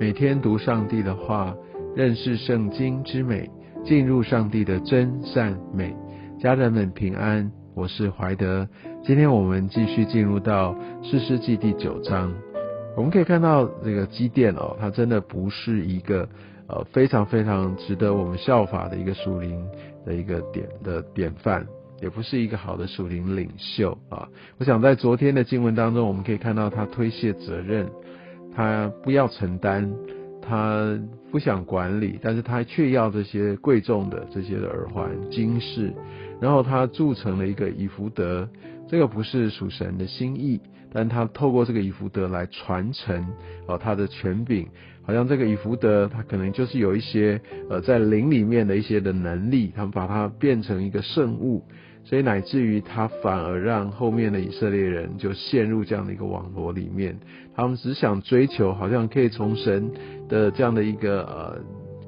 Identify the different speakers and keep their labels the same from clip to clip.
Speaker 1: 每天读上帝的话，认识圣经之美，进入上帝的真善美。家人们平安，我是怀德。今天我们继续进入到诗诗记第九章。我们可以看到这个基甸哦，他真的不是一个呃非常非常值得我们效法的一个属灵的一个典的典范，也不是一个好的属灵领袖啊。我想在昨天的经文当中，我们可以看到他推卸责任。他不要承担，他不想管理，但是他却要这些贵重的这些的耳环、金饰，然后他铸成了一个以福德，这个不是属神的心意，但他透过这个以福德来传承哦他的权柄，好像这个以福德他可能就是有一些呃在灵里面的一些的能力，他们把它变成一个圣物。所以乃至于他反而让后面的以色列人就陷入这样的一个网络里面，他们只想追求好像可以从神的这样的一个呃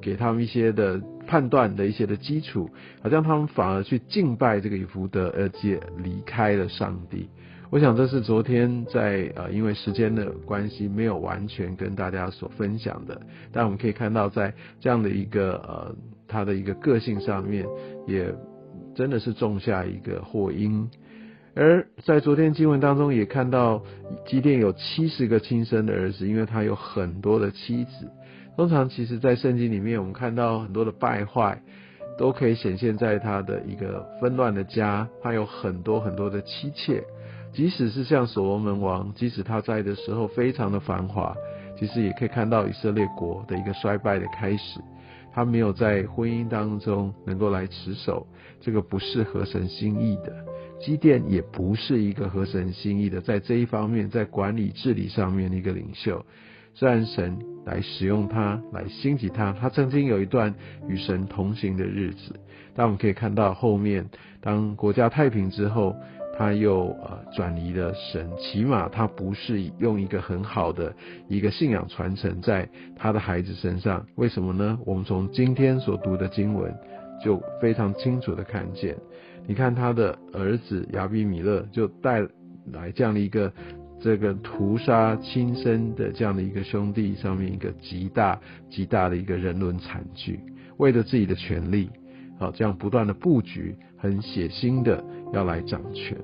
Speaker 1: 给他们一些的判断的一些的基础，好像他们反而去敬拜这个以弗德，而且离开了上帝。我想这是昨天在呃因为时间的关系没有完全跟大家所分享的，但我们可以看到在这样的一个呃他的一个个性上面也。真的是种下一个祸因，而在昨天经文当中也看到，基甸有七十个亲生的儿子，因为他有很多的妻子。通常其实，在圣经里面，我们看到很多的败坏，都可以显现在他的一个纷乱的家，他有很多很多的妻妾。即使是像所罗门王，即使他在的时候非常的繁华，其实也可以看到以色列国的一个衰败的开始。他没有在婚姻当中能够来持守，这个不是合神心意的。基甸也不是一个合神心意的，在这一方面，在管理治理上面的一个领袖。虽然神来使用他，来兴起他，他曾经有一段与神同行的日子，但我们可以看到后面，当国家太平之后。他又呃转移了神，起码他不是用一个很好的一个信仰传承在他的孩子身上。为什么呢？我们从今天所读的经文就非常清楚的看见。你看他的儿子亚比米勒就带来这样的一个这个屠杀亲生的这样的一个兄弟上面一个极大极大的一个人伦惨剧，为了自己的权利，好这样不断的布局，很血腥的。要来掌权，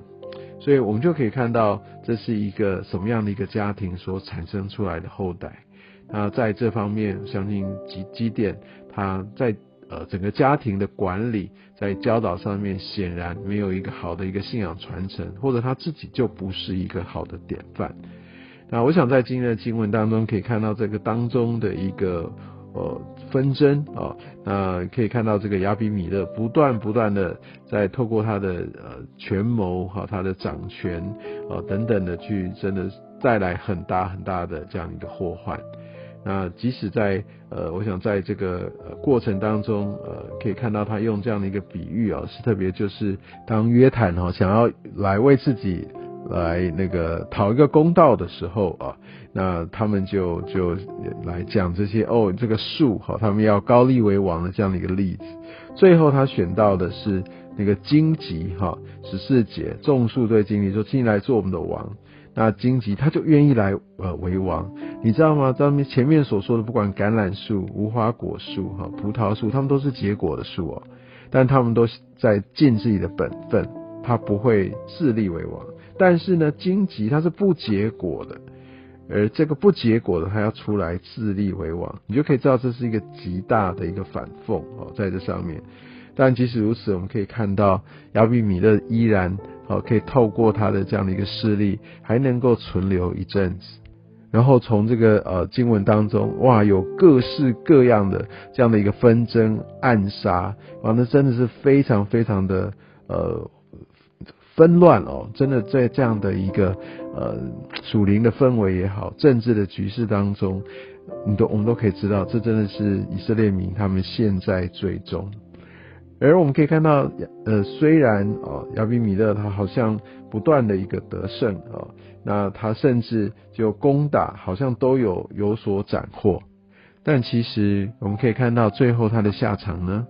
Speaker 1: 所以我们就可以看到这是一个什么样的一个家庭所产生出来的后代。那在这方面，相信基基甸他在呃整个家庭的管理，在教导上面显然没有一个好的一个信仰传承，或者他自己就不是一个好的典范。那我想在今天的经文当中可以看到这个当中的一个。呃，纷争啊，那可以看到这个亚比米勒不断不断的在透过他的呃权谋哈，他的掌权啊等等的去真的带来很大很大的这样一个祸患。那即使在呃，我想在这个呃过程当中呃，可以看到他用这样的一个比喻啊，是特别就是当约坦哈想要来为自己。来那个讨一个公道的时候啊，那他们就就来讲这些哦，这个树哈，他们要高立为王的这样的一个例子。最后他选到的是那个荆棘哈，十四节种树对荆棘说，请你来做我们的王。那荆棘他就愿意来呃为王，你知道吗？咱们前面所说的，不管橄榄树、无花果树哈、葡萄树，他们都是结果的树哦，但他们都在尽自己的本分，他不会自立为王。但是呢，荆棘它是不结果的，而这个不结果的，它要出来自立为王，你就可以知道这是一个极大的一个反讽哦，在这上面。但即使如此，我们可以看到亚比米勒依然哦，可以透过他的这样的一个势力，还能够存留一阵子。然后从这个呃经文当中，哇，有各式各样的这样的一个纷争暗杀，哇，那真的是非常非常的呃。纷乱哦，真的在这样的一个呃属灵的氛围也好，政治的局势当中，你都我们都可以知道，这真的是以色列民他们现在最终。而我们可以看到，呃，虽然哦亚比米勒他好像不断的一个得胜啊，那他甚至就攻打好像都有有所斩获，但其实我们可以看到最后他的下场呢，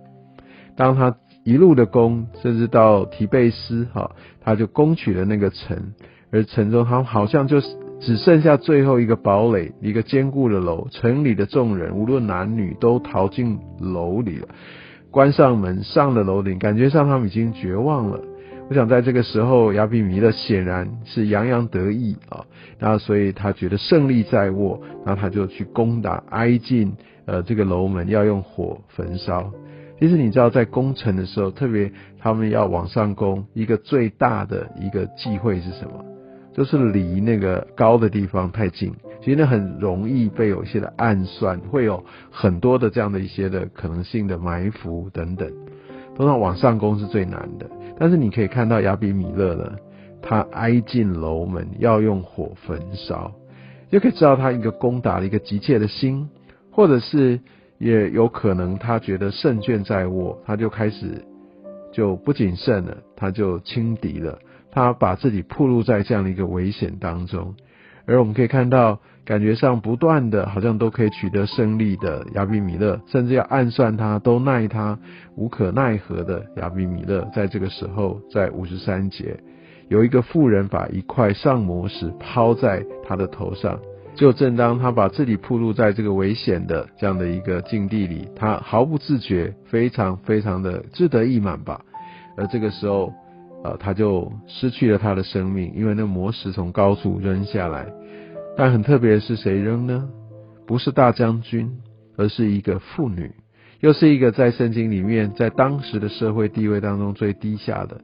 Speaker 1: 当他。一路的攻，甚至到提贝斯，哈，他就攻取了那个城，而城中他好像就只剩下最后一个堡垒，一个坚固的楼。城里的众人，无论男女，都逃进楼里了，关上门，上了楼顶。感觉上他们已经绝望了。我想在这个时候，亚比米勒显然是洋洋得意啊，那所以他觉得胜利在握，那他就去攻打，挨近呃这个楼门，要用火焚烧。其实你知道，在攻城的时候，特别他们要往上攻，一个最大的一个忌讳是什么？就是离那个高的地方太近，其实那很容易被有一些的暗算，会有很多的这样的一些的可能性的埋伏等等。通常往上攻是最难的。但是你可以看到亚比米勒呢，他挨近楼门要用火焚烧，就可以知道他一个攻打的一个急切的心，或者是也有可能他觉得胜券在握，他就开始就不谨慎了，他就轻敌了，他把自己暴露在这样的一个危险当中。而我们可以看到，感觉上不断的，好像都可以取得胜利的亚比米勒，甚至要暗算他，都奈他无可奈何的亚比米勒，在这个时候，在五十三节，有一个妇人把一块上磨石抛在他的头上，就正当他把自己暴露在这个危险的这样的一个境地里，他毫不自觉，非常非常的志得意满吧，而这个时候。呃，他就失去了他的生命，因为那魔石从高处扔下来。但很特别的是，谁扔呢？不是大将军，而是一个妇女，又是一个在圣经里面，在当时的社会地位当中最低下的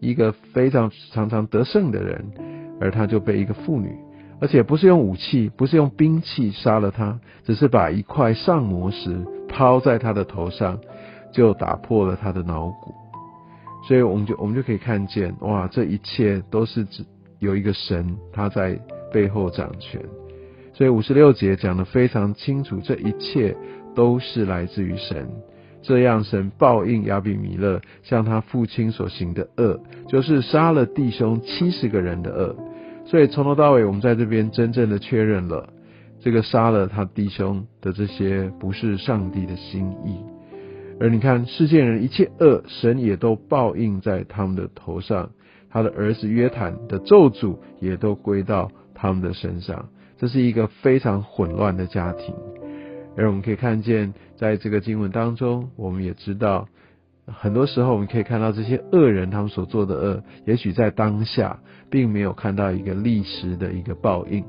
Speaker 1: 一个非常常常得胜的人，而他就被一个妇女，而且不是用武器，不是用兵器杀了他，只是把一块上魔石抛在他的头上，就打破了他的脑骨。所以我们就我们就可以看见，哇，这一切都是指有一个神他在背后掌权。所以五十六节讲的非常清楚，这一切都是来自于神。这样神报应亚比米勒向他父亲所行的恶，就是杀了弟兄七十个人的恶。所以从头到尾，我们在这边真正的确认了，这个杀了他弟兄的这些不是上帝的心意。而你看，世界人一切恶，神也都报应在他们的头上；他的儿子约坦的咒诅也都归到他们的身上。这是一个非常混乱的家庭。而我们可以看见，在这个经文当中，我们也知道，很多时候我们可以看到这些恶人他们所做的恶，也许在当下并没有看到一个历史的一个报应，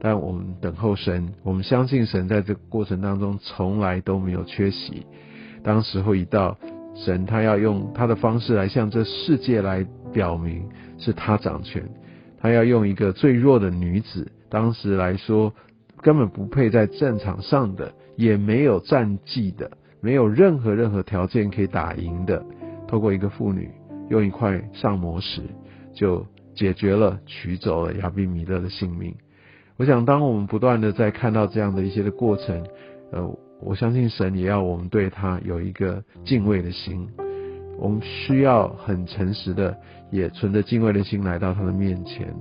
Speaker 1: 但我们等候神，我们相信神在这个过程当中从来都没有缺席。当时候一到，神他要用他的方式来向这世界来表明是他掌权，他要用一个最弱的女子，当时来说根本不配在战场上的，也没有战绩的，没有任何任何条件可以打赢的，透过一个妇女用一块上魔石，就解决了取走了亚比米勒的性命。我想，当我们不断的在看到这样的一些的过程，呃。我相信神也要我们对他有一个敬畏的心，我们需要很诚实的，也存着敬畏的心来到他的面前。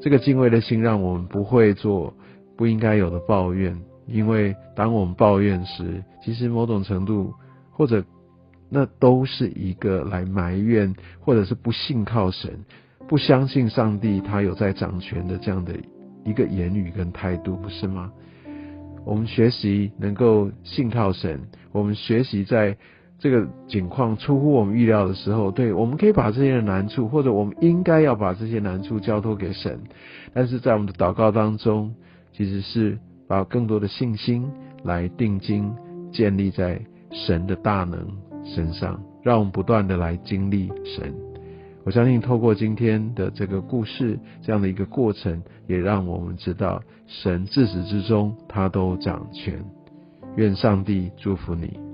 Speaker 1: 这个敬畏的心让我们不会做不应该有的抱怨，因为当我们抱怨时，其实某种程度或者那都是一个来埋怨，或者是不信靠神、不相信上帝他有在掌权的这样的一个言语跟态度，不是吗？我们学习能够信靠神，我们学习在这个境况出乎我们预料的时候，对，我们可以把这些难处，或者我们应该要把这些难处交托给神。但是在我们的祷告当中，其实是把更多的信心来定睛建立在神的大能身上，让我们不断的来经历神。我相信透过今天的这个故事，这样的一个过程，也让我们知道神自始至终他都掌权。愿上帝祝福你。